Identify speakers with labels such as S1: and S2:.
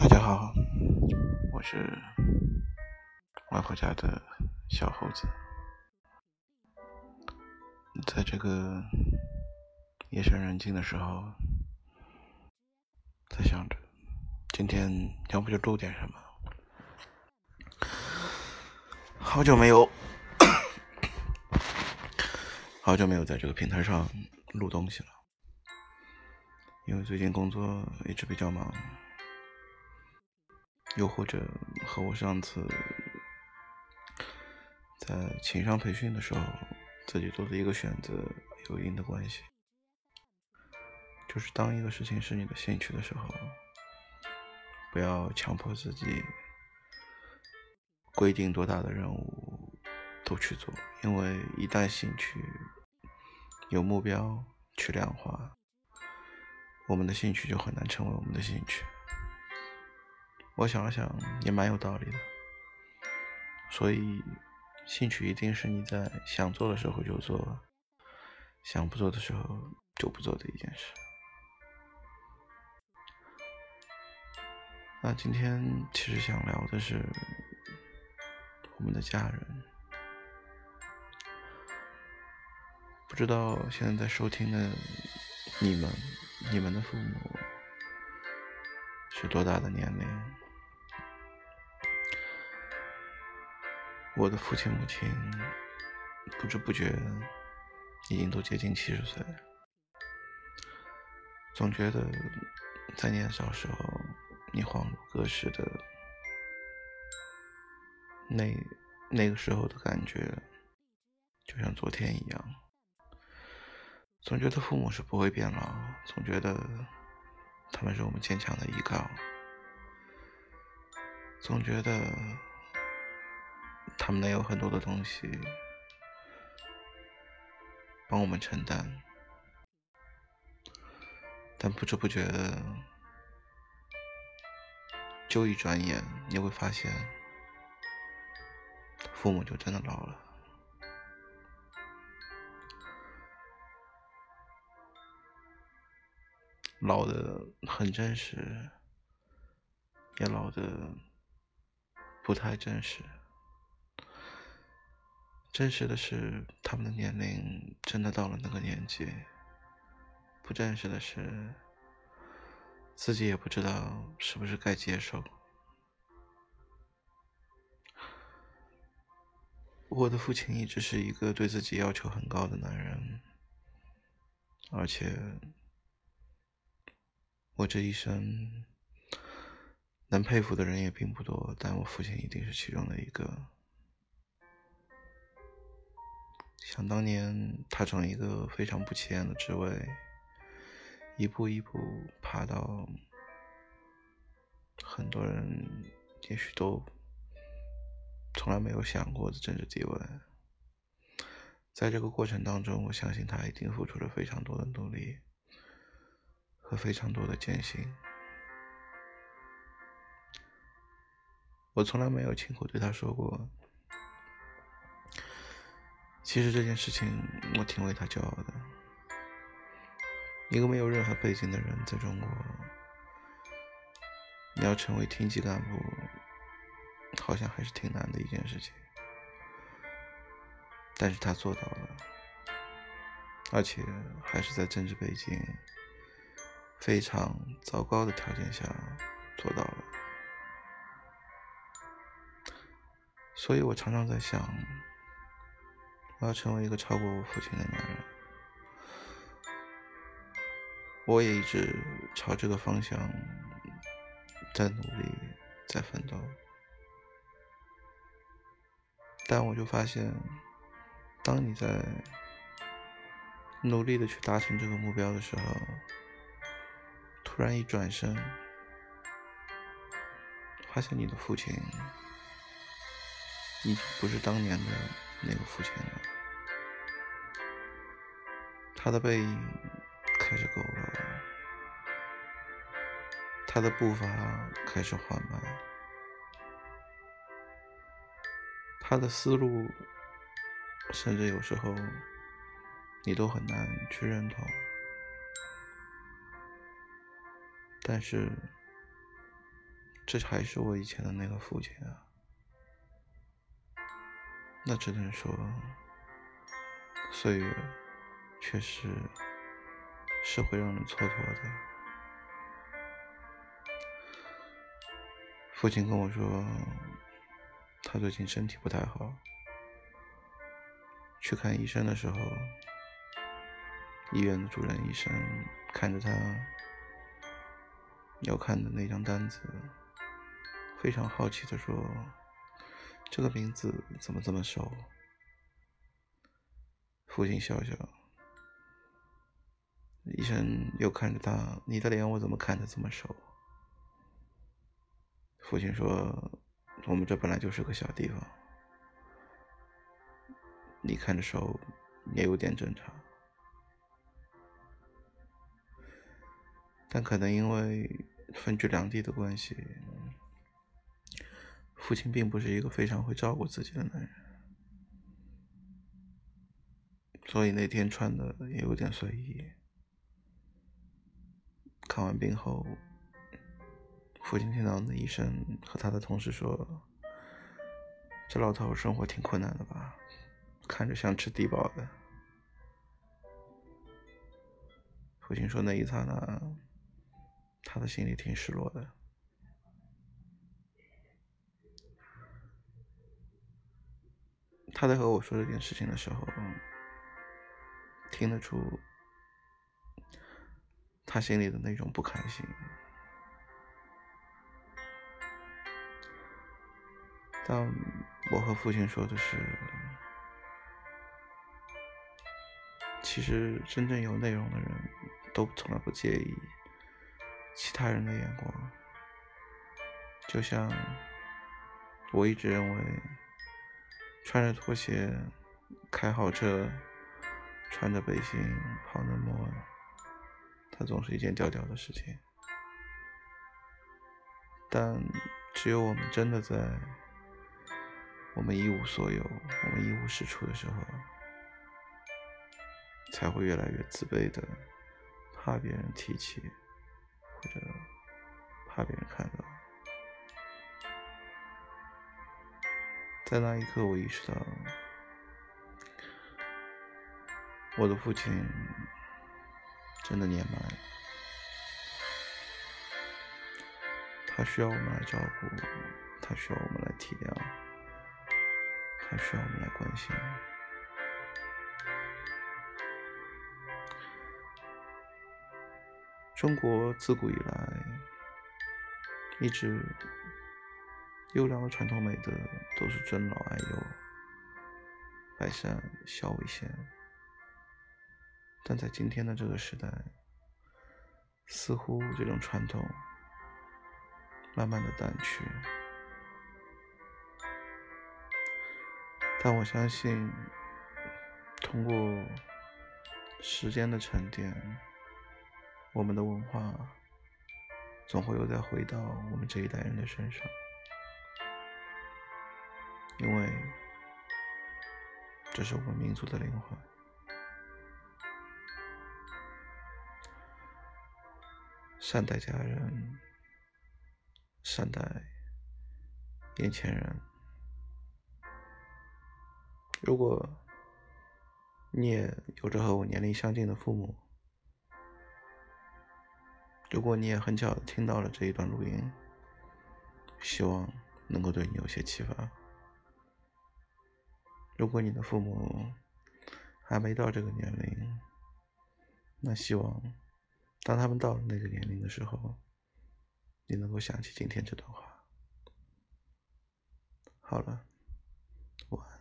S1: 大家好，我是外婆家的小猴子，在这个夜深人静的时候，在想着今天要不就录点什么。好久没有，好久没有在这个平台上录东西了，因为最近工作一直比较忙。又或者和我上次在情商培训的时候自己做的一个选择有一定的关系，就是当一个事情是你的兴趣的时候，不要强迫自己规定多大的任务都去做，因为一旦兴趣有目标去量化，我们的兴趣就很难成为我们的兴趣。我想了想，也蛮有道理的。所以，兴趣一定是你在想做的时候就做，想不做的时候就不做的一件事。那今天其实想聊的是我们的家人。不知道现在在收听的你们，你们的父母是多大的年龄？我的父亲母亲不知不觉已经都接近七十岁了，总觉得在年少时候你恍如隔世的那那个时候的感觉，就像昨天一样。总觉得父母是不会变老，总觉得他们是我们坚强的依靠，总觉得。他们能有很多的东西帮我们承担，但不知不觉的，就一转眼，你会发现，父母就真的老了，老的很真实，也老的不太真实。真实的是，他们的年龄真的到了那个年纪；不真实的是，自己也不知道是不是该接受。我的父亲一直是一个对自己要求很高的男人，而且我这一生能佩服的人也并不多，但我父亲一定是其中的一个。想当年，他从一个非常不起眼的职位，一步一步爬到很多人也许都从来没有想过的政治地位。在这个过程当中，我相信他一定付出了非常多的努力和非常多的艰辛。我从来没有亲口对他说过。其实这件事情，我挺为他骄傲的。一个没有任何背景的人，在中国，你要成为厅级干部，好像还是挺难的一件事情。但是他做到了，而且还是在政治背景非常糟糕的条件下做到了。所以我常常在想。我要成为一个超过我父亲的男人，我也一直朝这个方向在努力，在奋斗。但我就发现，当你在努力的去达成这个目标的时候，突然一转身，发现你的父亲已经不是当年的。那个父亲了，他的背影开始佝偻，他的步伐开始缓慢，他的思路甚至有时候你都很难去认同，但是这还是我以前的那个父亲啊。那只能说，岁月确实是会让人蹉跎的。父亲跟我说，他最近身体不太好，去看医生的时候，医院的主任医生看着他要看的那张单子，非常好奇的说。这个名字怎么这么熟？父亲笑笑，医生又看着他：“你的脸我怎么看着这么熟？”父亲说：“我们这本来就是个小地方，你看着熟也有点正常，但可能因为分居两地的关系。”父亲并不是一个非常会照顾自己的男人，所以那天穿的也有点随意。看完病后，父亲听到那医生和他的同事说：“这老头生活挺困难的吧？看着像吃低保的。”父亲说那一刹那，他的心里挺失落的。他在和我说这件事情的时候，听得出他心里的那种不开心。但我和父亲说的是，其实真正有内容的人都从来不介意其他人的眼光，就像我一直认为。穿着拖鞋开好车，穿着背心跑那么，它总是一件吊吊的事情。但只有我们真的在我们一无所有、我们一无是处的时候，才会越来越自卑的，怕别人提起，或者怕别人看到。在那一刻，我意识到，我的父亲真的年迈，他需要我们来照顾，他需要我们来体谅，他需要我们来关心。中国自古以来一直。优良的传统美德都是尊老爱幼、百善孝为先，但在今天的这个时代，似乎这种传统慢慢的淡去。但我相信，通过时间的沉淀，我们的文化总会又再回到我们这一代人的身上。因为这是我们民族的灵魂。善待家人，善待眼前人。如果你也有着和我年龄相近的父母，如果你也很巧听到了这一段录音，希望能够对你有些启发。如果你的父母还没到这个年龄，那希望当他们到了那个年龄的时候，你能够想起今天这段话。好了，晚安。